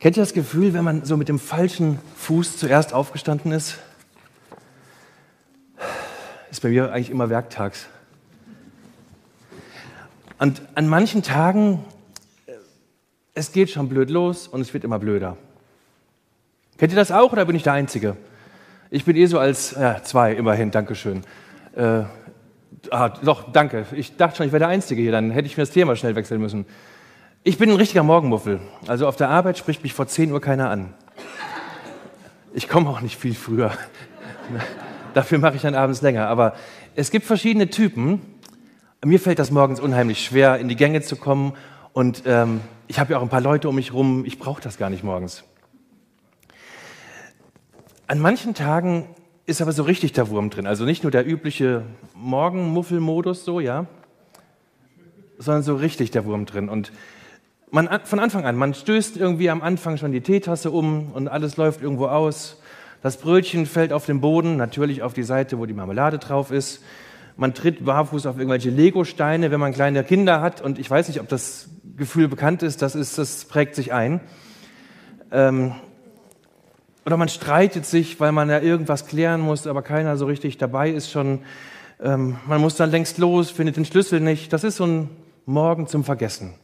Kennt ihr das Gefühl, wenn man so mit dem falschen Fuß zuerst aufgestanden ist? Ist bei mir eigentlich immer werktags. Und an manchen Tagen, äh, es geht schon blöd los und es wird immer blöder. Kennt ihr das auch oder bin ich der Einzige? Ich bin eh so als, ja, zwei immerhin, Dankeschön. Äh, ah, doch, danke. Ich dachte schon, ich wäre der Einzige hier, dann hätte ich mir das Thema schnell wechseln müssen. Ich bin ein richtiger Morgenmuffel. Also auf der Arbeit spricht mich vor 10 Uhr keiner an. Ich komme auch nicht viel früher. Dafür mache ich dann abends länger. Aber es gibt verschiedene Typen. Mir fällt das morgens unheimlich schwer, in die Gänge zu kommen. Und ähm, ich habe ja auch ein paar Leute um mich rum. Ich brauche das gar nicht morgens. An manchen Tagen ist aber so richtig der Wurm drin. Also nicht nur der übliche Morgenmuffelmodus so, ja, sondern so richtig der Wurm drin. Und man, von Anfang an, man stößt irgendwie am Anfang schon die Teetasse um und alles läuft irgendwo aus. Das Brötchen fällt auf den Boden, natürlich auf die Seite, wo die Marmelade drauf ist. Man tritt barfuß auf irgendwelche Legosteine, wenn man kleine Kinder hat. Und ich weiß nicht, ob das Gefühl bekannt ist, das, ist, das prägt sich ein. Ähm, oder man streitet sich, weil man ja irgendwas klären muss, aber keiner so richtig dabei ist schon. Ähm, man muss dann längst los, findet den Schlüssel nicht. Das ist so ein Morgen zum Vergessen.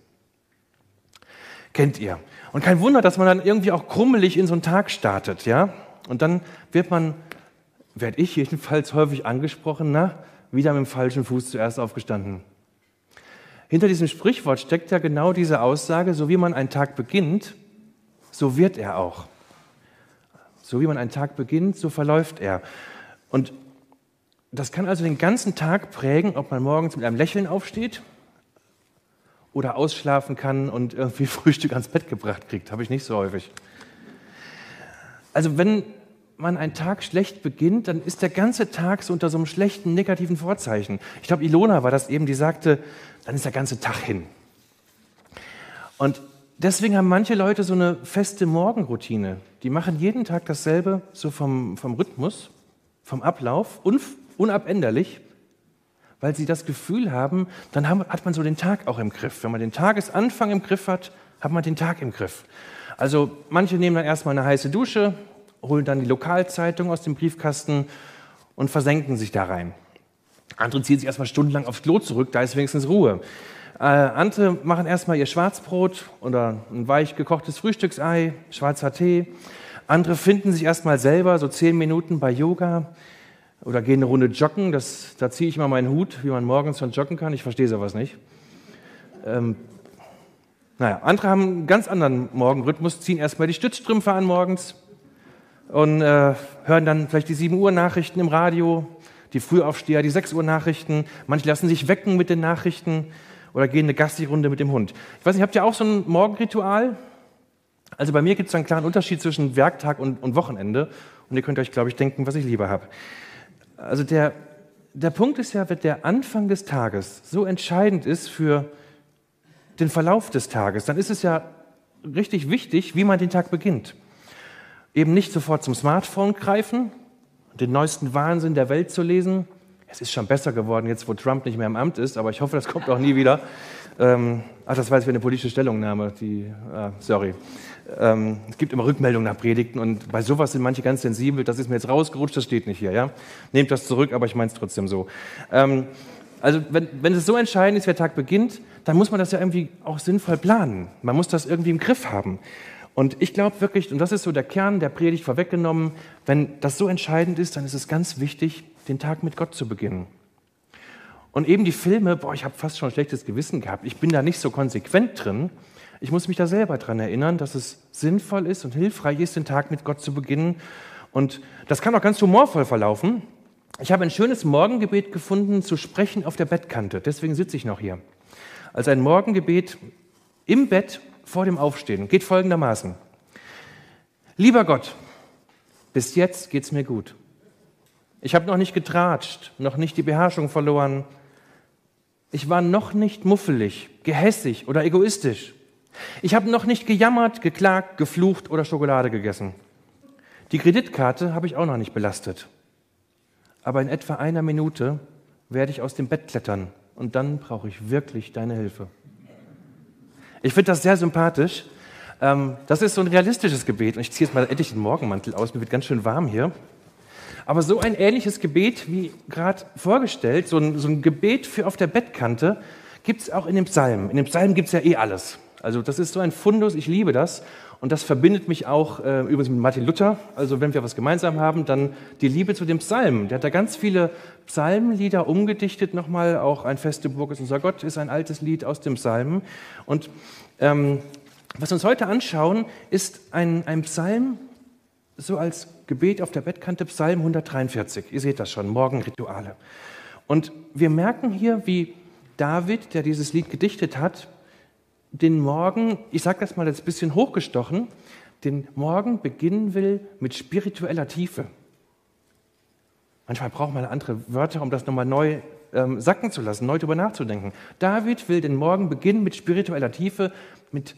Kennt ihr. Und kein Wunder, dass man dann irgendwie auch krummelig in so einen Tag startet, ja? Und dann wird man, werde ich jedenfalls häufig angesprochen, na, wieder mit dem falschen Fuß zuerst aufgestanden. Hinter diesem Sprichwort steckt ja genau diese Aussage, so wie man einen Tag beginnt, so wird er auch. So wie man einen Tag beginnt, so verläuft er. Und das kann also den ganzen Tag prägen, ob man morgens mit einem Lächeln aufsteht oder ausschlafen kann und irgendwie Frühstück ans Bett gebracht kriegt. Habe ich nicht so häufig. Also wenn man einen Tag schlecht beginnt, dann ist der ganze Tag so unter so einem schlechten, negativen Vorzeichen. Ich glaube, Ilona war das eben, die sagte, dann ist der ganze Tag hin. Und deswegen haben manche Leute so eine feste Morgenroutine. Die machen jeden Tag dasselbe, so vom, vom Rhythmus, vom Ablauf, unabänderlich weil sie das Gefühl haben, dann hat man so den Tag auch im Griff. Wenn man den Tagesanfang im Griff hat, hat man den Tag im Griff. Also manche nehmen dann erstmal eine heiße Dusche, holen dann die Lokalzeitung aus dem Briefkasten und versenken sich da rein. Andere ziehen sich erstmal stundenlang aufs Klo zurück, da ist wenigstens Ruhe. Äh, andere machen erstmal ihr Schwarzbrot oder ein weich gekochtes Frühstücksei, schwarzer Tee. Andere finden sich erstmal selber so zehn Minuten bei Yoga oder gehe eine Runde joggen. Das, da ziehe ich mal meinen Hut, wie man morgens schon joggen kann. Ich verstehe sowas nicht. Ähm, naja, andere haben einen ganz anderen Morgenrhythmus, ziehen erstmal die Stützstrümpfe an morgens und äh, hören dann vielleicht die 7 Uhr Nachrichten im Radio, die Frühaufsteher, die 6 Uhr Nachrichten. Manche lassen sich wecken mit den Nachrichten oder gehen eine Gassi-Runde mit dem Hund. Ich weiß nicht, habt ihr auch so ein Morgenritual? Also bei mir gibt es einen klaren Unterschied zwischen Werktag und, und Wochenende. Und ihr könnt euch, glaube ich, denken, was ich lieber habe. Also der, der Punkt ist ja, wenn der Anfang des Tages so entscheidend ist für den Verlauf des Tages, dann ist es ja richtig wichtig, wie man den Tag beginnt. Eben nicht sofort zum Smartphone greifen, den neuesten Wahnsinn der Welt zu lesen. Es ist schon besser geworden, jetzt wo Trump nicht mehr im Amt ist, aber ich hoffe, das kommt auch nie wieder. Ähm, ach, das war jetzt wieder eine politische Stellungnahme. Die, ah, sorry. Ähm, es gibt immer Rückmeldungen nach Predigten und bei sowas sind manche ganz sensibel. Das ist mir jetzt rausgerutscht, das steht nicht hier. Ja? Nehmt das zurück, aber ich meine es trotzdem so. Ähm, also wenn, wenn es so entscheidend ist, wer Tag beginnt, dann muss man das ja irgendwie auch sinnvoll planen. Man muss das irgendwie im Griff haben. Und ich glaube wirklich, und das ist so der Kern der Predigt vorweggenommen, wenn das so entscheidend ist, dann ist es ganz wichtig, den Tag mit Gott zu beginnen. Und eben die Filme, boah, ich habe fast schon ein schlechtes Gewissen gehabt. Ich bin da nicht so konsequent drin. Ich muss mich da selber daran erinnern, dass es sinnvoll ist und hilfreich ist, den Tag mit Gott zu beginnen. Und das kann auch ganz humorvoll verlaufen. Ich habe ein schönes Morgengebet gefunden, zu sprechen auf der Bettkante. Deswegen sitze ich noch hier. Also ein Morgengebet im Bett vor dem Aufstehen. Geht folgendermaßen. Lieber Gott, bis jetzt geht es mir gut. Ich habe noch nicht getratscht, noch nicht die Beherrschung verloren. Ich war noch nicht muffelig, gehässig oder egoistisch. Ich habe noch nicht gejammert, geklagt, geflucht oder Schokolade gegessen. Die Kreditkarte habe ich auch noch nicht belastet. Aber in etwa einer Minute werde ich aus dem Bett klettern und dann brauche ich wirklich deine Hilfe. Ich finde das sehr sympathisch. Ähm, das ist so ein realistisches Gebet. Und ich ziehe jetzt mal endlich den Morgenmantel aus, mir wird ganz schön warm hier. Aber so ein ähnliches Gebet wie gerade vorgestellt, so ein, so ein Gebet für auf der Bettkante, gibt es auch in dem Psalm. In dem Psalm gibt es ja eh alles. Also das ist so ein Fundus, ich liebe das. Und das verbindet mich auch äh, übrigens mit Martin Luther. Also wenn wir was gemeinsam haben, dann die Liebe zu dem Psalm. Der hat da ganz viele Psalmenlieder umgedichtet nochmal. Auch ein Feste Burg ist unser Gott ist ein altes Lied aus dem Psalm. Und ähm, was wir uns heute anschauen, ist ein, ein Psalm, so als Gebet auf der Bettkante, Psalm 143. Ihr seht das schon, Morgenrituale. Und wir merken hier, wie David, der dieses Lied gedichtet hat, den Morgen, ich sage das mal jetzt ein bisschen hochgestochen, den Morgen beginnen will mit spiritueller Tiefe. Manchmal braucht man andere Wörter, um das nochmal neu ähm, sacken zu lassen, neu darüber nachzudenken. David will den Morgen beginnen mit spiritueller Tiefe, mit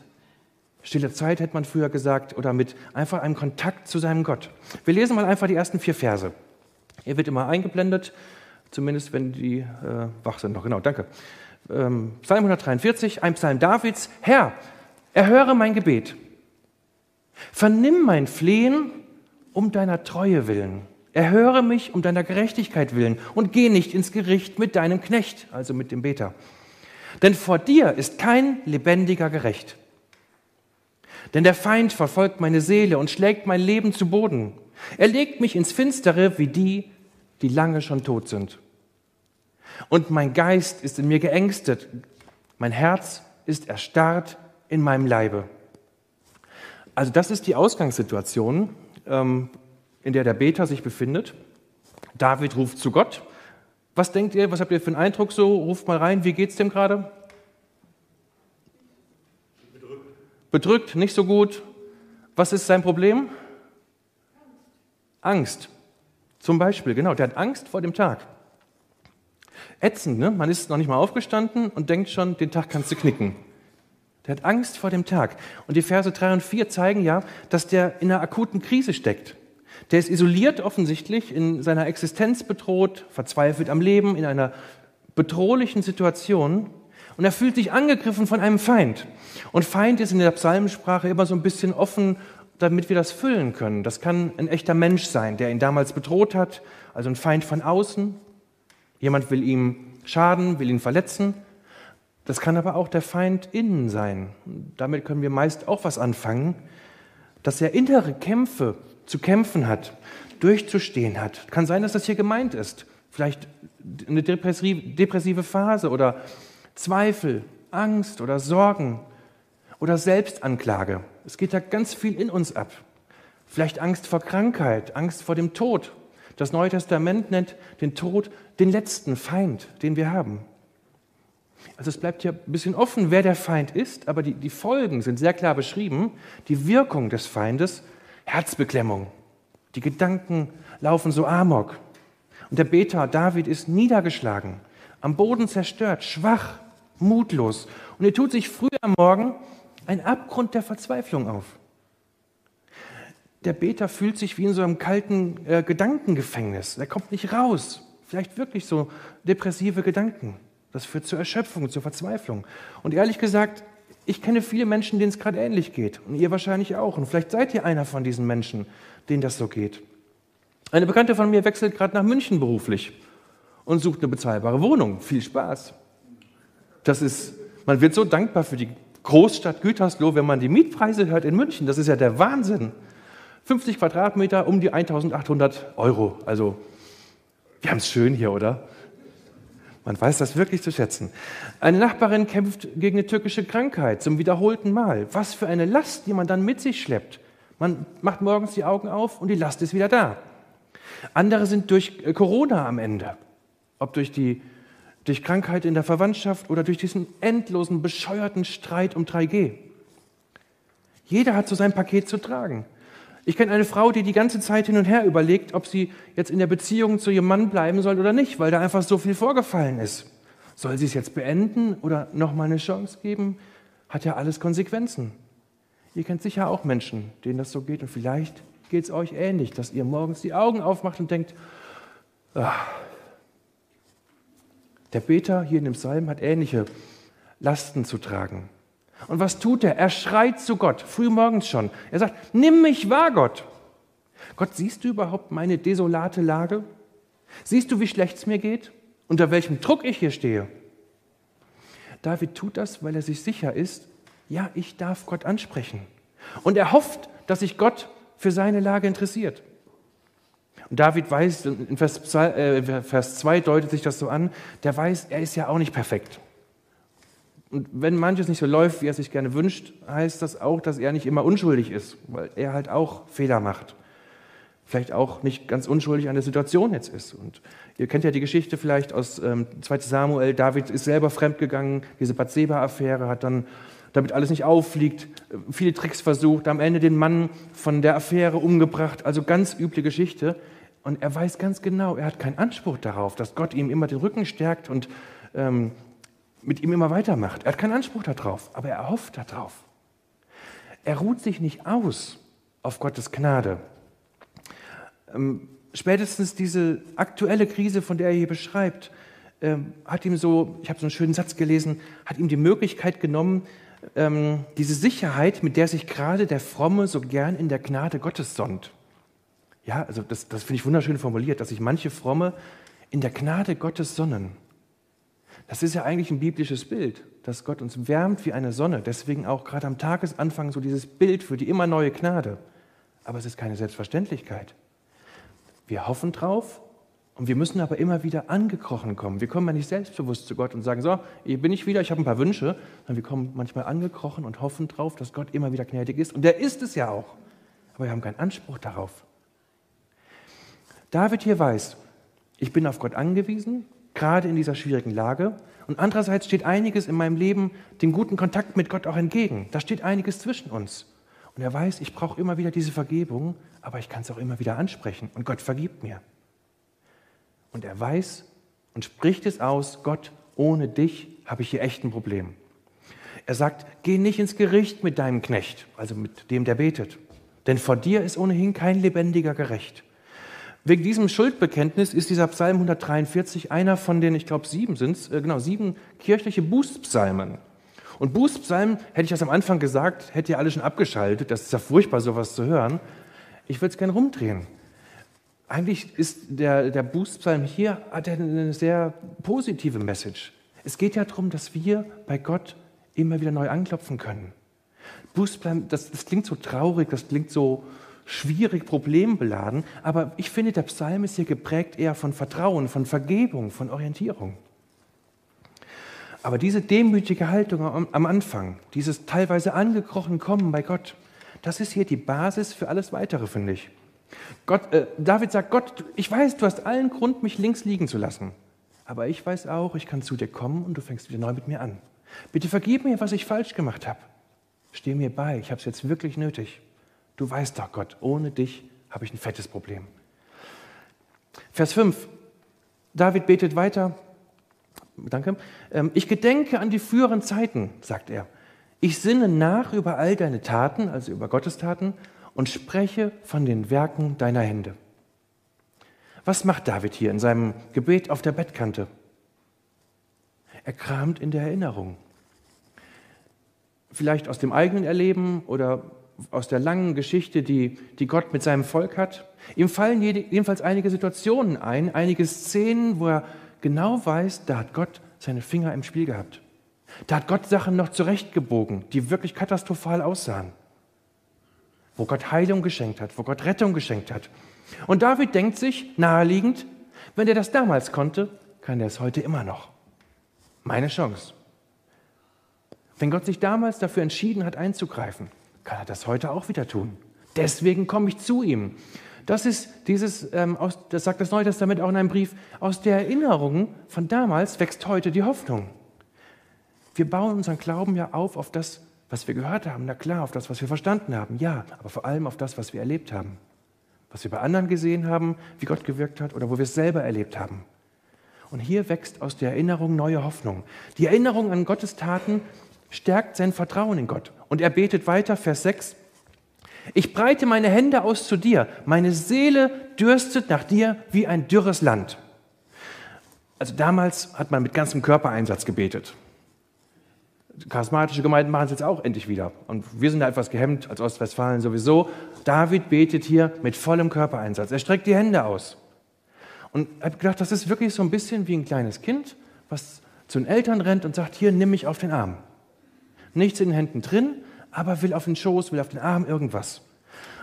stille Zeit, hätte man früher gesagt, oder mit einfach einem Kontakt zu seinem Gott. Wir lesen mal einfach die ersten vier Verse. Er wird immer eingeblendet, zumindest wenn die äh, wach sind noch. Genau, danke ähm, Psalm 143, ein Psalm Davids, Herr, erhöre mein Gebet. Vernimm mein Flehen um deiner Treue willen. Erhöre mich um deiner Gerechtigkeit willen und geh nicht ins Gericht mit deinem Knecht, also mit dem Beter. Denn vor dir ist kein lebendiger gerecht. Denn der Feind verfolgt meine Seele und schlägt mein Leben zu Boden. Er legt mich ins Finstere wie die, die lange schon tot sind. Und mein Geist ist in mir geängstet. Mein Herz ist erstarrt in meinem Leibe. Also das ist die Ausgangssituation, ähm, in der der Beter sich befindet. David ruft zu Gott. Was denkt ihr, was habt ihr für einen Eindruck so? Ruft mal rein, wie geht's dem gerade? Bedrückt. Nicht so gut. Was ist sein Problem? Angst. Zum Beispiel, genau, der hat Angst vor dem Tag. Ätzend, ne? Man ist noch nicht mal aufgestanden und denkt schon, den Tag kannst du knicken. Der hat Angst vor dem Tag. Und die Verse 3 und 4 zeigen ja, dass der in einer akuten Krise steckt. Der ist isoliert offensichtlich, in seiner Existenz bedroht, verzweifelt am Leben, in einer bedrohlichen Situation. Und er fühlt sich angegriffen von einem Feind. Und Feind ist in der Psalmensprache immer so ein bisschen offen, damit wir das füllen können. Das kann ein echter Mensch sein, der ihn damals bedroht hat, also ein Feind von außen. Jemand will ihm schaden, will ihn verletzen. Das kann aber auch der Feind innen sein. Damit können wir meist auch was anfangen, dass er innere Kämpfe zu kämpfen hat, durchzustehen hat. Kann sein, dass das hier gemeint ist. Vielleicht eine depressive Phase oder Zweifel, Angst oder Sorgen oder Selbstanklage. Es geht da ganz viel in uns ab. Vielleicht Angst vor Krankheit, Angst vor dem Tod, das Neue Testament nennt den Tod den letzten Feind, den wir haben. Also es bleibt hier ein bisschen offen, wer der Feind ist, aber die, die Folgen sind sehr klar beschrieben. Die Wirkung des Feindes, Herzbeklemmung. Die Gedanken laufen so amok. Und der Beter David ist niedergeschlagen, am Boden zerstört, schwach, mutlos. Und er tut sich früh am Morgen ein Abgrund der Verzweiflung auf der Beter fühlt sich wie in so einem kalten äh, Gedankengefängnis. Er kommt nicht raus. Vielleicht wirklich so depressive Gedanken. Das führt zur Erschöpfung, zur Verzweiflung. Und ehrlich gesagt, ich kenne viele Menschen, denen es gerade ähnlich geht. Und ihr wahrscheinlich auch. Und vielleicht seid ihr einer von diesen Menschen, denen das so geht. Eine Bekannte von mir wechselt gerade nach München beruflich und sucht eine bezahlbare Wohnung. Viel Spaß. Das ist, man wird so dankbar für die Großstadt Gütersloh, wenn man die Mietpreise hört in München. Das ist ja der Wahnsinn. 50 Quadratmeter um die 1800 Euro. Also, wir haben es schön hier, oder? Man weiß das wirklich zu schätzen. Eine Nachbarin kämpft gegen eine türkische Krankheit zum wiederholten Mal. Was für eine Last, die man dann mit sich schleppt. Man macht morgens die Augen auf und die Last ist wieder da. Andere sind durch äh, Corona am Ende. Ob durch die durch Krankheit in der Verwandtschaft oder durch diesen endlosen, bescheuerten Streit um 3G. Jeder hat so sein Paket zu tragen. Ich kenne eine Frau, die die ganze Zeit hin und her überlegt, ob sie jetzt in der Beziehung zu ihrem Mann bleiben soll oder nicht, weil da einfach so viel vorgefallen ist. Soll sie es jetzt beenden oder nochmal eine Chance geben? Hat ja alles Konsequenzen. Ihr kennt sicher auch Menschen, denen das so geht und vielleicht geht es euch ähnlich, dass ihr morgens die Augen aufmacht und denkt, ach. Der Beter hier in dem Psalm hat ähnliche Lasten zu tragen. Und was tut er? Er schreit zu Gott, frühmorgens schon. Er sagt, nimm mich wahr, Gott. Gott, siehst du überhaupt meine desolate Lage? Siehst du, wie schlecht es mir geht? Unter welchem Druck ich hier stehe? David tut das, weil er sich sicher ist, ja, ich darf Gott ansprechen. Und er hofft, dass sich Gott für seine Lage interessiert. Und David weiß, in Vers 2, äh, Vers 2 deutet sich das so an, der weiß, er ist ja auch nicht perfekt. Und wenn manches nicht so läuft, wie er sich gerne wünscht, heißt das auch, dass er nicht immer unschuldig ist, weil er halt auch Fehler macht. Vielleicht auch nicht ganz unschuldig an der Situation jetzt ist. Und ihr kennt ja die Geschichte vielleicht aus ähm, 2 Samuel. David ist selber fremdgegangen, diese Bathseba-Affäre hat dann, damit alles nicht auffliegt, viele Tricks versucht, am Ende den Mann von der Affäre umgebracht. Also ganz üble Geschichte. Und er weiß ganz genau, er hat keinen Anspruch darauf, dass Gott ihm immer den Rücken stärkt und ähm, mit ihm immer weitermacht. Er hat keinen Anspruch darauf, aber er hofft darauf. Er ruht sich nicht aus auf Gottes Gnade. Ähm, spätestens diese aktuelle Krise, von der er hier beschreibt, ähm, hat ihm so, ich habe so einen schönen Satz gelesen, hat ihm die Möglichkeit genommen, ähm, diese Sicherheit, mit der sich gerade der Fromme so gern in der Gnade Gottes sonnt. Ja, also das, das finde ich wunderschön formuliert, dass sich manche Fromme in der Gnade Gottes sonnen. Das ist ja eigentlich ein biblisches Bild, dass Gott uns wärmt wie eine Sonne. Deswegen auch gerade am Tagesanfang so dieses Bild für die immer neue Gnade. Aber es ist keine Selbstverständlichkeit. Wir hoffen drauf und wir müssen aber immer wieder angekrochen kommen. Wir kommen ja nicht selbstbewusst zu Gott und sagen, so, hier bin ich wieder, ich habe ein paar Wünsche, sondern wir kommen manchmal angekrochen und hoffen drauf, dass Gott immer wieder gnädig ist. Und der ist es ja auch. Aber wir haben keinen Anspruch darauf. David hier weiß, ich bin auf Gott angewiesen gerade in dieser schwierigen Lage. Und andererseits steht einiges in meinem Leben dem guten Kontakt mit Gott auch entgegen. Da steht einiges zwischen uns. Und er weiß, ich brauche immer wieder diese Vergebung, aber ich kann es auch immer wieder ansprechen. Und Gott vergibt mir. Und er weiß und spricht es aus, Gott, ohne dich habe ich hier echt ein Problem. Er sagt, geh nicht ins Gericht mit deinem Knecht, also mit dem, der betet. Denn vor dir ist ohnehin kein lebendiger gerecht. Wegen diesem Schuldbekenntnis ist dieser Psalm 143 einer von den, ich glaube, sieben sind es, äh, genau, sieben kirchliche Bußpsalmen. Und Bußpsalmen, hätte ich das am Anfang gesagt, hätte ihr alle schon abgeschaltet. Das ist ja furchtbar, sowas zu hören. Ich würde es gerne rumdrehen. Eigentlich ist der, der Bußpsalm hier, hat eine sehr positive Message. Es geht ja darum, dass wir bei Gott immer wieder neu anklopfen können. Bußpsalm, das, das klingt so traurig, das klingt so, schwierig, problembeladen. Aber ich finde, der Psalm ist hier geprägt eher von Vertrauen, von Vergebung, von Orientierung. Aber diese demütige Haltung am Anfang, dieses teilweise angekrochen Kommen bei Gott, das ist hier die Basis für alles Weitere, finde ich. Gott, äh, David sagt, Gott, ich weiß, du hast allen Grund, mich links liegen zu lassen. Aber ich weiß auch, ich kann zu dir kommen und du fängst wieder neu mit mir an. Bitte vergib mir, was ich falsch gemacht habe. Steh mir bei, ich habe es jetzt wirklich nötig. Du weißt doch, Gott, ohne dich habe ich ein fettes Problem. Vers 5. David betet weiter. Danke. Ähm, ich gedenke an die früheren Zeiten, sagt er. Ich sinne nach über all deine Taten, also über Gottes Taten, und spreche von den Werken deiner Hände. Was macht David hier in seinem Gebet auf der Bettkante? Er kramt in der Erinnerung. Vielleicht aus dem eigenen Erleben oder aus der langen Geschichte, die, die Gott mit seinem Volk hat. Ihm fallen jedenfalls einige Situationen ein, einige Szenen, wo er genau weiß, da hat Gott seine Finger im Spiel gehabt. Da hat Gott Sachen noch zurechtgebogen, die wirklich katastrophal aussahen. Wo Gott Heilung geschenkt hat, wo Gott Rettung geschenkt hat. Und David denkt sich, naheliegend, wenn er das damals konnte, kann er es heute immer noch. Meine Chance. Wenn Gott sich damals dafür entschieden hat, einzugreifen, kann er das heute auch wieder tun. Deswegen komme ich zu ihm. Das ist dieses, ähm, aus, das sagt das Neue Testament auch in einem Brief, aus der Erinnerung von damals wächst heute die Hoffnung. Wir bauen unseren Glauben ja auf auf das, was wir gehört haben, na klar, auf das, was wir verstanden haben, ja, aber vor allem auf das, was wir erlebt haben. Was wir bei anderen gesehen haben, wie Gott gewirkt hat oder wo wir es selber erlebt haben. Und hier wächst aus der Erinnerung neue Hoffnung. Die Erinnerung an Gottes Taten stärkt sein Vertrauen in Gott. Und er betet weiter, Vers 6. Ich breite meine Hände aus zu dir. Meine Seele dürstet nach dir wie ein dürres Land. Also damals hat man mit ganzem Körpereinsatz gebetet. charismatische Gemeinden machen es jetzt auch endlich wieder. Und wir sind da etwas gehemmt, als Ostwestfalen sowieso. David betet hier mit vollem Körpereinsatz. Er streckt die Hände aus. Und ich habe gedacht, das ist wirklich so ein bisschen wie ein kleines Kind, was zu den Eltern rennt und sagt, hier, nimm mich auf den Arm. Nichts in den Händen drin, aber will auf den Schoß, will auf den Arm irgendwas.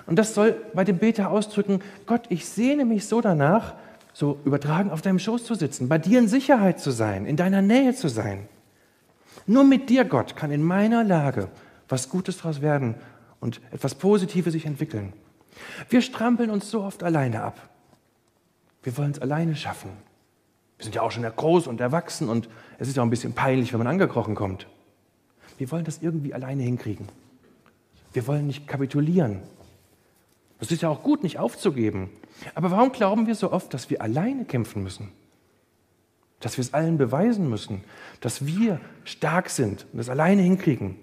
Und das soll bei dem Beter ausdrücken, Gott, ich sehne mich so danach, so übertragen auf deinem Schoß zu sitzen, bei dir in Sicherheit zu sein, in deiner Nähe zu sein. Nur mit dir, Gott, kann in meiner Lage was Gutes daraus werden und etwas Positives sich entwickeln. Wir strampeln uns so oft alleine ab. Wir wollen es alleine schaffen. Wir sind ja auch schon groß und erwachsen und es ist ja auch ein bisschen peinlich, wenn man angekrochen kommt. Wir wollen das irgendwie alleine hinkriegen. Wir wollen nicht kapitulieren. Es ist ja auch gut, nicht aufzugeben. Aber warum glauben wir so oft, dass wir alleine kämpfen müssen? Dass wir es allen beweisen müssen, dass wir stark sind und es alleine hinkriegen.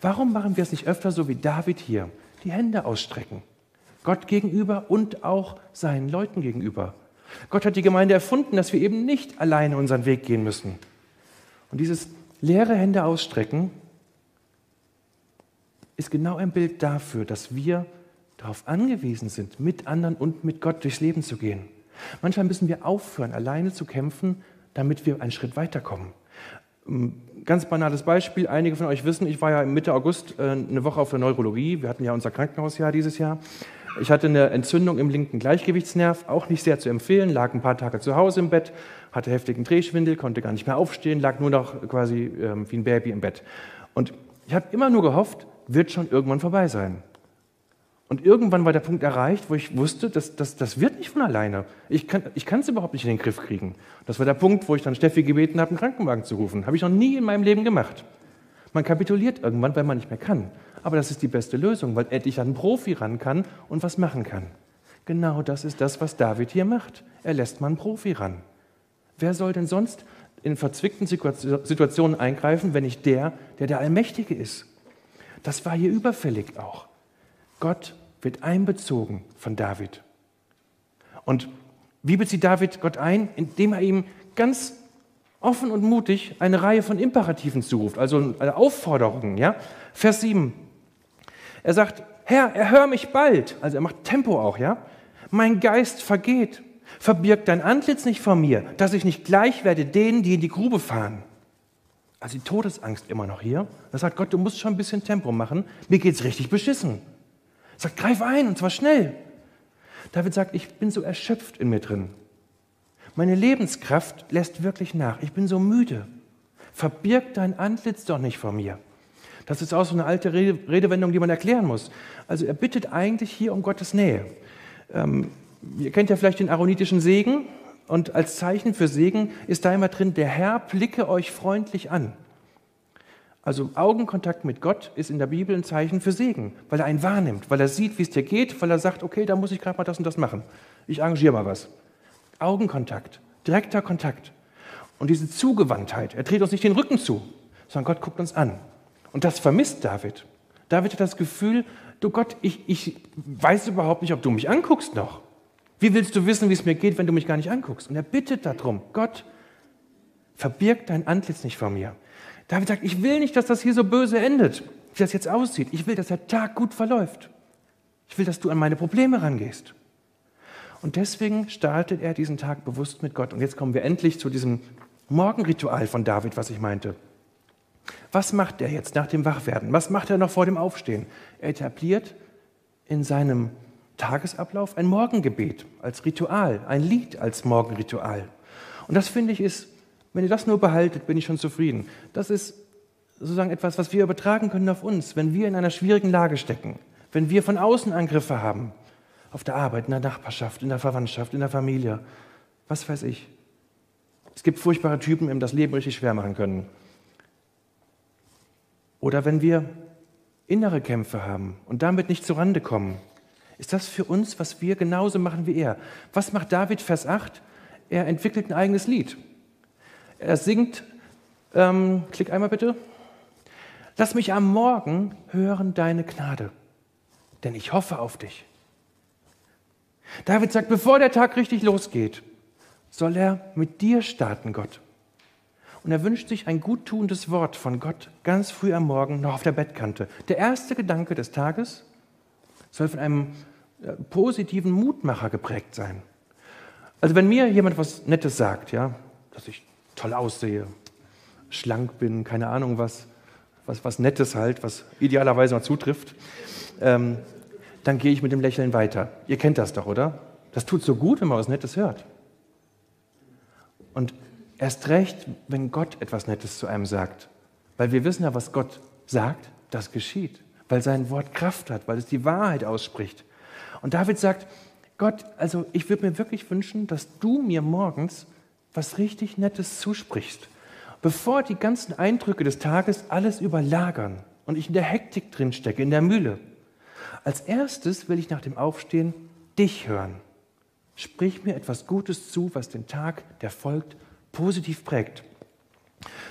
Warum machen wir es nicht öfter so wie David hier? Die Hände ausstrecken. Gott gegenüber und auch seinen Leuten gegenüber. Gott hat die Gemeinde erfunden, dass wir eben nicht alleine unseren Weg gehen müssen. Und dieses leere Hände ausstrecken ist genau ein Bild dafür, dass wir darauf angewiesen sind, mit anderen und mit Gott durchs Leben zu gehen. Manchmal müssen wir aufhören, alleine zu kämpfen, damit wir einen Schritt weiterkommen. Ähm, ganz banales Beispiel, einige von euch wissen, ich war ja Mitte August äh, eine Woche auf der Neurologie, wir hatten ja unser Krankenhausjahr dieses Jahr. Ich hatte eine Entzündung im linken Gleichgewichtsnerv, auch nicht sehr zu empfehlen, lag ein paar Tage zu Hause im Bett, hatte heftigen Drehschwindel, konnte gar nicht mehr aufstehen, lag nur noch quasi ähm, wie ein Baby im Bett. Und ich habe immer nur gehofft, wird schon irgendwann vorbei sein. Und irgendwann war der Punkt erreicht, wo ich wusste, das, das, das wird nicht von alleine. Ich kann es ich überhaupt nicht in den Griff kriegen. Das war der Punkt, wo ich dann Steffi gebeten habe, einen Krankenwagen zu rufen. Habe ich noch nie in meinem Leben gemacht. Man kapituliert irgendwann, weil man nicht mehr kann. Aber das ist die beste Lösung, weil endlich ein Profi ran kann und was machen kann. Genau das ist das, was David hier macht. Er lässt mal einen Profi ran. Wer soll denn sonst in verzwickten Situationen eingreifen, wenn nicht der, der der Allmächtige ist? Das war hier überfällig auch. Gott wird einbezogen von David. Und wie bezieht David Gott ein? Indem er ihm ganz offen und mutig eine Reihe von Imperativen zuruft, also eine Aufforderung. Ja? Vers 7. Er sagt, Herr, erhör mich bald. Also er macht Tempo auch, ja? Mein Geist vergeht. Verbirgt dein Antlitz nicht vor mir, dass ich nicht gleich werde denen, die in die Grube fahren. Also die Todesangst immer noch hier. Da sagt Gott, du musst schon ein bisschen Tempo machen. Mir geht's richtig beschissen. Sagt, greif ein und zwar schnell. David sagt, ich bin so erschöpft in mir drin. Meine Lebenskraft lässt wirklich nach. Ich bin so müde. Verbirg dein Antlitz doch nicht vor mir. Das ist auch so eine alte Redewendung, die man erklären muss. Also er bittet eigentlich hier um Gottes Nähe. Ähm, ihr kennt ja vielleicht den aaronitischen Segen und als Zeichen für Segen ist da immer drin, der Herr blicke euch freundlich an. Also Augenkontakt mit Gott ist in der Bibel ein Zeichen für Segen, weil er einen wahrnimmt, weil er sieht, wie es dir geht, weil er sagt, okay, da muss ich gerade mal das und das machen. Ich arrangiere mal was. Augenkontakt, direkter Kontakt. Und diese Zugewandtheit, er dreht uns nicht den Rücken zu, sondern Gott guckt uns an. Und das vermisst David. David hat das Gefühl, du Gott, ich, ich weiß überhaupt nicht, ob du mich anguckst noch. Wie willst du wissen, wie es mir geht, wenn du mich gar nicht anguckst? Und er bittet darum, Gott, verbirg dein Antlitz nicht vor mir. David sagt, ich will nicht, dass das hier so böse endet, wie das jetzt aussieht. Ich will, dass der Tag gut verläuft. Ich will, dass du an meine Probleme rangehst. Und deswegen startet er diesen Tag bewusst mit Gott. Und jetzt kommen wir endlich zu diesem Morgenritual von David, was ich meinte. Was macht er jetzt nach dem Wachwerden? Was macht er noch vor dem Aufstehen? Er etabliert in seinem Tagesablauf ein Morgengebet als Ritual, ein Lied als Morgenritual. Und das finde ich ist wenn ihr das nur behaltet, bin ich schon zufrieden. Das ist sozusagen etwas, was wir übertragen können auf uns, wenn wir in einer schwierigen Lage stecken, wenn wir von außen Angriffe haben, auf der Arbeit, in der Nachbarschaft, in der Verwandtschaft, in der Familie, was weiß ich. Es gibt furchtbare Typen, die das Leben richtig schwer machen können. Oder wenn wir innere Kämpfe haben und damit nicht zurande kommen, ist das für uns, was wir genauso machen wie er. Was macht David, Vers 8? Er entwickelt ein eigenes Lied. Er singt, ähm, klick einmal bitte. Lass mich am Morgen hören deine Gnade, denn ich hoffe auf dich. David sagt, bevor der Tag richtig losgeht, soll er mit dir starten, Gott. Und er wünscht sich ein guttuendes Wort von Gott ganz früh am Morgen noch auf der Bettkante. Der erste Gedanke des Tages soll von einem positiven Mutmacher geprägt sein. Also wenn mir jemand was Nettes sagt, ja, dass ich toll aussehe, schlank bin, keine Ahnung was, was, was Nettes halt, was idealerweise noch zutrifft, ähm, dann gehe ich mit dem Lächeln weiter. Ihr kennt das doch, oder? Das tut so gut, wenn man was Nettes hört. Und erst recht, wenn Gott etwas Nettes zu einem sagt. Weil wir wissen ja, was Gott sagt, das geschieht. Weil sein Wort Kraft hat, weil es die Wahrheit ausspricht. Und David sagt, Gott, also ich würde mir wirklich wünschen, dass du mir morgens was richtig Nettes zusprichst, bevor die ganzen Eindrücke des Tages alles überlagern und ich in der Hektik drinstecke, in der Mühle. Als erstes will ich nach dem Aufstehen dich hören. Sprich mir etwas Gutes zu, was den Tag, der folgt, positiv prägt.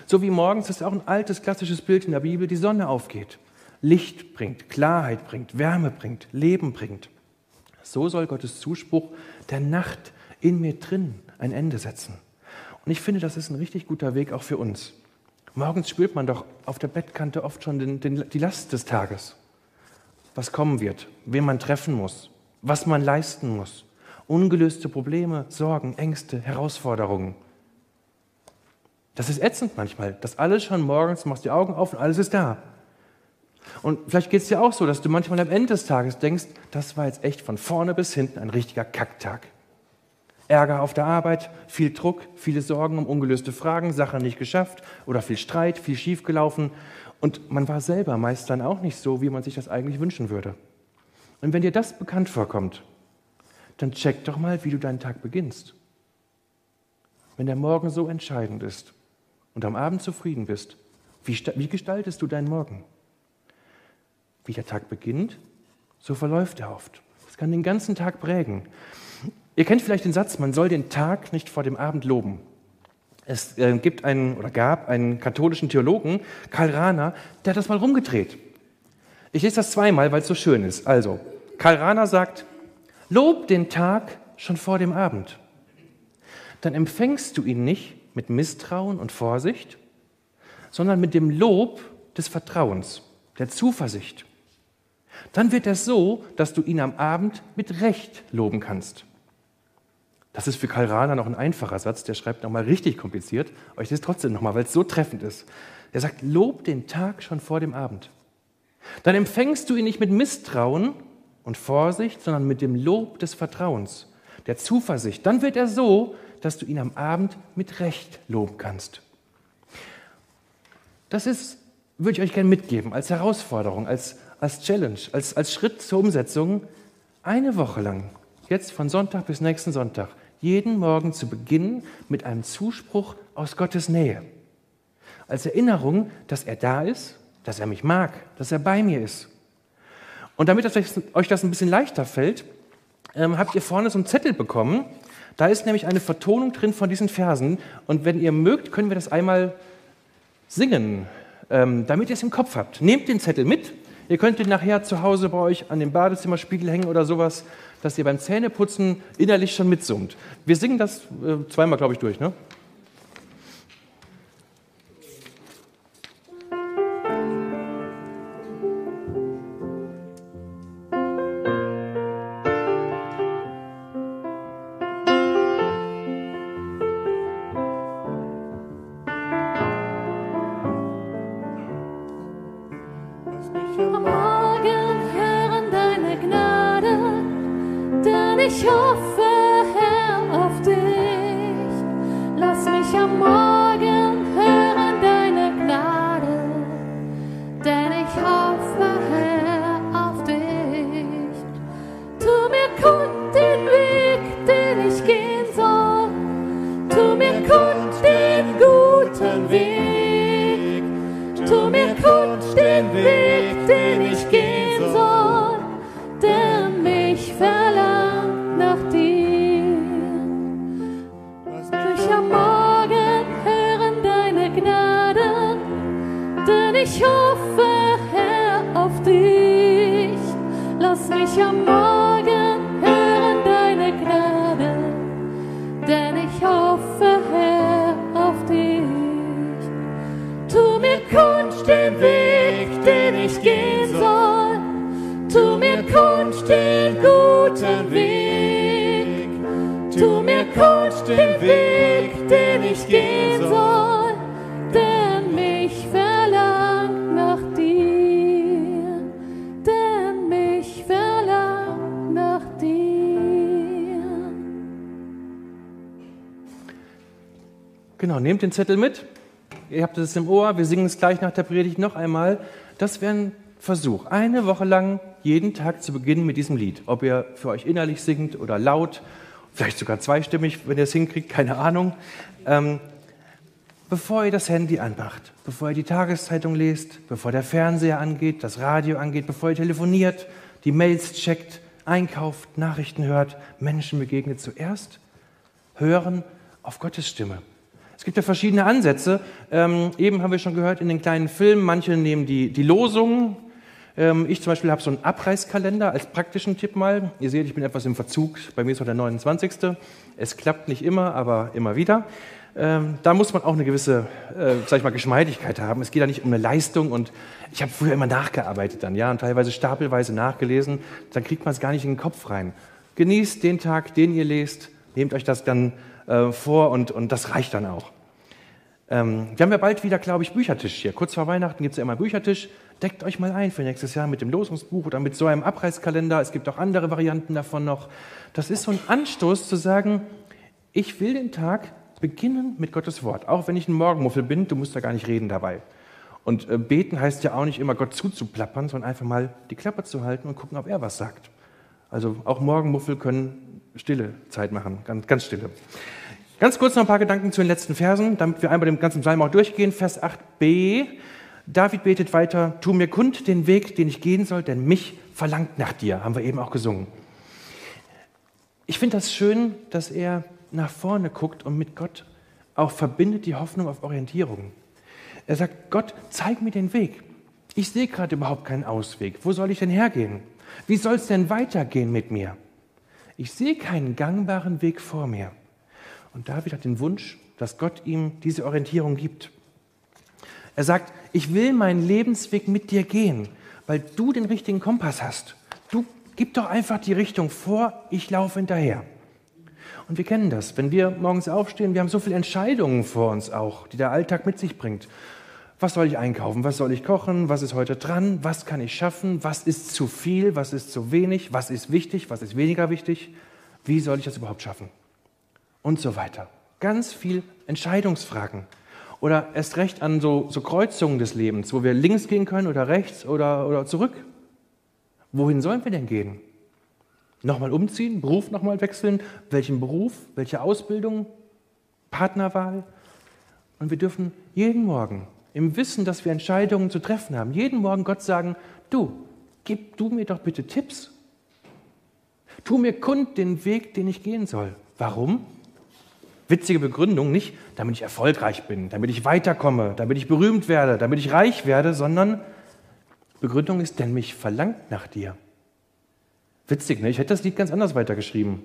So wie morgens ist auch ein altes klassisches Bild in der Bibel, die Sonne aufgeht, Licht bringt, Klarheit bringt, Wärme bringt, Leben bringt. So soll Gottes Zuspruch der Nacht in mir drin ein Ende setzen. Und ich finde, das ist ein richtig guter Weg auch für uns. Morgens spürt man doch auf der Bettkante oft schon den, den, die Last des Tages was kommen wird, wen man treffen muss, was man leisten muss. Ungelöste Probleme, Sorgen, Ängste, Herausforderungen. Das ist ätzend manchmal. Das alles schon morgens, machst die Augen auf und alles ist da. Und vielleicht geht es dir auch so, dass du manchmal am Ende des Tages denkst, das war jetzt echt von vorne bis hinten ein richtiger Kacktag. Ärger auf der Arbeit, viel Druck, viele Sorgen um ungelöste Fragen, Sachen nicht geschafft oder viel Streit, viel schiefgelaufen und man war selber meist dann auch nicht so, wie man sich das eigentlich wünschen würde. Und wenn dir das bekannt vorkommt, dann check doch mal, wie du deinen Tag beginnst. Wenn der Morgen so entscheidend ist und am Abend zufrieden bist, wie, wie gestaltest du deinen Morgen? Wie der Tag beginnt, so verläuft er oft. Das kann den ganzen Tag prägen. Ihr kennt vielleicht den Satz, man soll den Tag nicht vor dem Abend loben. Es äh, gibt einen oder gab einen katholischen Theologen, Karl Rahner, der hat das mal rumgedreht. Ich lese das zweimal, weil es so schön ist. Also, Karl Rahner sagt, Lob den Tag schon vor dem Abend. Dann empfängst du ihn nicht mit Misstrauen und Vorsicht, sondern mit dem Lob des Vertrauens, der Zuversicht. Dann wird es so, dass du ihn am Abend mit Recht loben kannst. Das ist für Karl Rahner noch ein einfacher Satz, der schreibt nochmal richtig kompliziert, aber ich lese trotzdem nochmal, weil es so treffend ist. Er sagt, lob den Tag schon vor dem Abend. Dann empfängst du ihn nicht mit Misstrauen und Vorsicht, sondern mit dem Lob des Vertrauens, der Zuversicht. Dann wird er so, dass du ihn am Abend mit Recht loben kannst. Das ist, würde ich euch gerne mitgeben, als Herausforderung, als, als Challenge, als, als Schritt zur Umsetzung. Eine Woche lang, jetzt von Sonntag bis nächsten Sonntag, jeden Morgen zu beginnen mit einem Zuspruch aus Gottes Nähe. Als Erinnerung, dass er da ist, dass er mich mag, dass er bei mir ist. Und damit euch das ein bisschen leichter fällt, ähm, habt ihr vorne so einen Zettel bekommen. Da ist nämlich eine Vertonung drin von diesen Versen. Und wenn ihr mögt, können wir das einmal singen, ähm, damit ihr es im Kopf habt. Nehmt den Zettel mit. Ihr könnt ihn nachher zu Hause bei euch an den Badezimmerspiegel hängen oder sowas dass ihr beim Zähneputzen innerlich schon mitsummt. Wir singen das äh, zweimal, glaube ich, durch. Ne? Genau, nehmt den Zettel mit. Ihr habt es im Ohr. Wir singen es gleich nach der Predigt noch einmal. Das wäre ein Versuch. Eine Woche lang jeden Tag zu beginnen mit diesem Lied. Ob ihr für euch innerlich singt oder laut, vielleicht sogar zweistimmig, wenn ihr es hinkriegt, keine Ahnung. Ähm, bevor ihr das Handy anmacht, bevor ihr die Tageszeitung lest, bevor der Fernseher angeht, das Radio angeht, bevor ihr telefoniert, die Mails checkt, einkauft, Nachrichten hört, Menschen begegnet, zuerst hören auf Gottes Stimme. Es gibt ja verschiedene Ansätze. Ähm, eben haben wir schon gehört in den kleinen Filmen, manche nehmen die, die Losungen. Ähm, ich zum Beispiel habe so einen Abreißkalender als praktischen Tipp mal. Ihr seht, ich bin etwas im Verzug. Bei mir ist heute der 29. Es klappt nicht immer, aber immer wieder. Ähm, da muss man auch eine gewisse, äh, sag ich mal, Geschmeidigkeit haben. Es geht ja nicht um eine Leistung und ich habe früher immer nachgearbeitet dann, ja, und teilweise stapelweise nachgelesen. Dann kriegt man es gar nicht in den Kopf rein. Genießt den Tag, den ihr lest. Nehmt euch das dann äh, vor und, und das reicht dann auch. Ähm, wir haben ja bald wieder, glaube ich, Büchertisch hier. Kurz vor Weihnachten gibt es ja immer Büchertisch. Deckt euch mal ein für nächstes Jahr mit dem Losungsbuch oder mit so einem Abreißkalender. Es gibt auch andere Varianten davon noch. Das ist so ein Anstoß zu sagen, ich will den Tag beginnen mit Gottes Wort. Auch wenn ich ein Morgenmuffel bin, du musst da gar nicht reden dabei. Und äh, beten heißt ja auch nicht immer Gott zuzuplappern, sondern einfach mal die Klappe zu halten und gucken, ob er was sagt. Also auch Morgenmuffel können stille Zeit machen, ganz, ganz stille. Ganz kurz noch ein paar Gedanken zu den letzten Versen, damit wir einmal den ganzen Psalm auch durchgehen. Vers 8b. David betet weiter, tu mir kund den Weg, den ich gehen soll, denn mich verlangt nach dir, haben wir eben auch gesungen. Ich finde das schön, dass er nach vorne guckt und mit Gott auch verbindet die Hoffnung auf Orientierung. Er sagt, Gott, zeig mir den Weg. Ich sehe gerade überhaupt keinen Ausweg. Wo soll ich denn hergehen? Wie soll es denn weitergehen mit mir? Ich sehe keinen gangbaren Weg vor mir. Und David hat den Wunsch, dass Gott ihm diese Orientierung gibt. Er sagt, ich will meinen Lebensweg mit dir gehen, weil du den richtigen Kompass hast. Du gib doch einfach die Richtung vor, ich laufe hinterher. Und wir kennen das, wenn wir morgens aufstehen, wir haben so viele Entscheidungen vor uns auch, die der Alltag mit sich bringt. Was soll ich einkaufen? Was soll ich kochen? Was ist heute dran? Was kann ich schaffen? Was ist zu viel? Was ist zu wenig? Was ist wichtig? Was ist weniger wichtig? Wie soll ich das überhaupt schaffen? und so weiter. Ganz viel Entscheidungsfragen. Oder erst recht an so, so Kreuzungen des Lebens, wo wir links gehen können oder rechts oder, oder zurück. Wohin sollen wir denn gehen? Nochmal umziehen, Beruf nochmal wechseln, welchen Beruf, welche Ausbildung, Partnerwahl. Und wir dürfen jeden Morgen im Wissen, dass wir Entscheidungen zu treffen haben, jeden Morgen Gott sagen, du, gib du mir doch bitte Tipps. Tu mir kund den Weg, den ich gehen soll. Warum? Witzige Begründung, nicht damit ich erfolgreich bin, damit ich weiterkomme, damit ich berühmt werde, damit ich reich werde, sondern Begründung ist, denn mich verlangt nach dir. Witzig, ne? Ich hätte das Lied ganz anders weitergeschrieben.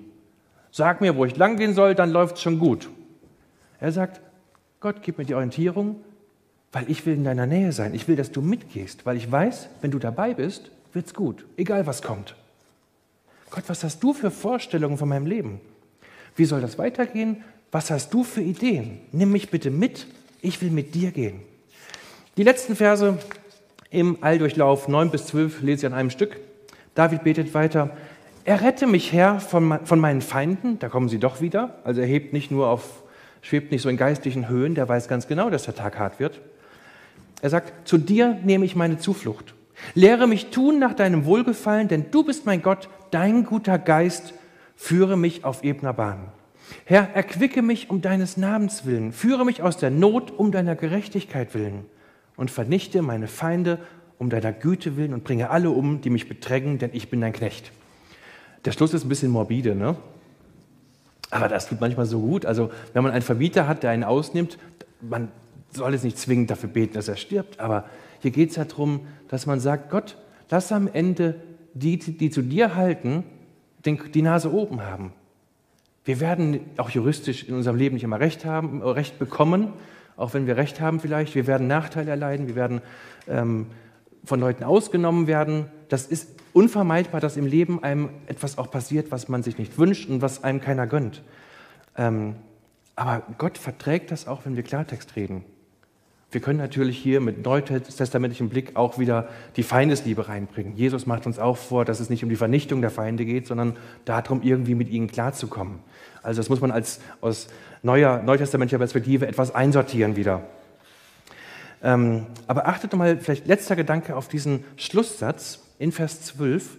Sag mir, wo ich lang gehen soll, dann läuft es schon gut. Er sagt, Gott, gib mir die Orientierung, weil ich will in deiner Nähe sein. Ich will, dass du mitgehst, weil ich weiß, wenn du dabei bist, wird's gut, egal was kommt. Gott, was hast du für Vorstellungen von meinem Leben? Wie soll das weitergehen? Was hast du für Ideen? Nimm mich bitte mit, ich will mit dir gehen. Die letzten Verse im Alldurchlauf 9 bis 12 lese ich an einem Stück. David betet weiter. Errette mich, Herr, von, von meinen Feinden. Da kommen sie doch wieder. Also er hebt nicht nur auf, schwebt nicht so in geistlichen Höhen, der weiß ganz genau, dass der Tag hart wird. Er sagt, zu dir nehme ich meine Zuflucht. Lehre mich tun nach deinem Wohlgefallen, denn du bist mein Gott, dein guter Geist, führe mich auf ebner Bahn. Herr, erquicke mich um deines Namens willen, führe mich aus der Not um deiner Gerechtigkeit willen und vernichte meine Feinde um deiner Güte willen und bringe alle um, die mich bedrängen, denn ich bin dein Knecht. Der Schluss ist ein bisschen morbide, ne? Aber das tut manchmal so gut. Also, wenn man einen Verbieter hat, der einen ausnimmt, man soll es nicht zwingend dafür beten, dass er stirbt, aber hier geht es ja darum, dass man sagt: Gott, lass am Ende die, die zu dir halten, die Nase oben haben. Wir werden auch juristisch in unserem Leben nicht immer Recht haben, Recht bekommen, auch wenn wir Recht haben vielleicht. Wir werden Nachteile erleiden, wir werden ähm, von Leuten ausgenommen werden. Das ist unvermeidbar, dass im Leben einem etwas auch passiert, was man sich nicht wünscht und was einem keiner gönnt. Ähm, aber Gott verträgt das auch, wenn wir Klartext reden. Wir können natürlich hier mit neutestamentlichem Blick auch wieder die Feindesliebe reinbringen. Jesus macht uns auch vor, dass es nicht um die Vernichtung der Feinde geht, sondern darum, irgendwie mit ihnen klarzukommen. Also das muss man als, aus neuer, neutestamentlicher Perspektive etwas einsortieren wieder. Ähm, aber achtet doch mal, vielleicht letzter Gedanke auf diesen Schlusssatz in Vers 12.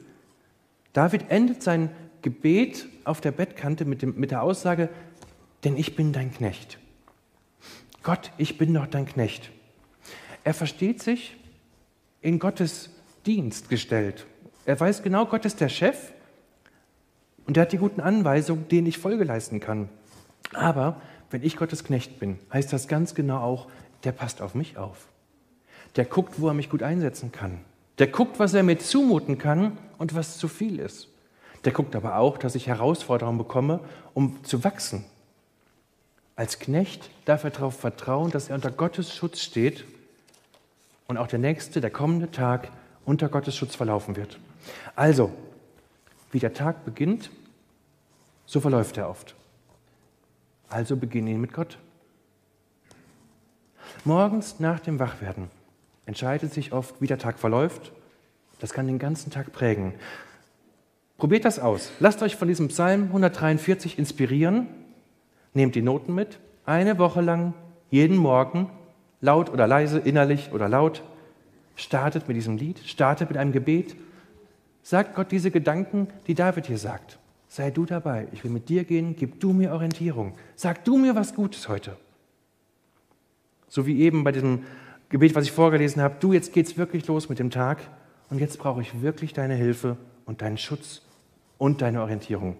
David endet sein Gebet auf der Bettkante mit, dem, mit der Aussage, denn ich bin dein Knecht. Gott, ich bin doch dein Knecht. Er versteht sich in Gottes Dienst gestellt. Er weiß genau, Gott ist der Chef und er hat die guten Anweisungen, denen ich Folge leisten kann. Aber wenn ich Gottes Knecht bin, heißt das ganz genau auch, der passt auf mich auf. Der guckt, wo er mich gut einsetzen kann. Der guckt, was er mir zumuten kann und was zu viel ist. Der guckt aber auch, dass ich Herausforderungen bekomme, um zu wachsen, als Knecht darf er darauf vertrauen, dass er unter Gottes Schutz steht und auch der nächste, der kommende Tag unter Gottes Schutz verlaufen wird. Also, wie der Tag beginnt, so verläuft er oft. Also beginne ihn mit Gott. Morgens nach dem Wachwerden entscheidet sich oft, wie der Tag verläuft. Das kann den ganzen Tag prägen. Probiert das aus. Lasst euch von diesem Psalm 143 inspirieren Nehmt die Noten mit, eine Woche lang, jeden Morgen, laut oder leise, innerlich oder laut. Startet mit diesem Lied, startet mit einem Gebet. Sagt Gott diese Gedanken, die David hier sagt. Sei du dabei, ich will mit dir gehen, gib du mir Orientierung. Sag du mir was Gutes heute. So wie eben bei diesem Gebet, was ich vorgelesen habe. Du, jetzt geht's wirklich los mit dem Tag und jetzt brauche ich wirklich deine Hilfe und deinen Schutz und deine Orientierung.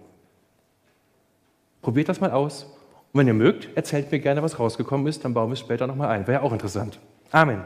Probiert das mal aus und wenn ihr mögt, erzählt mir gerne, was rausgekommen ist, dann bauen wir es später nochmal ein. Wäre ja auch interessant. Amen.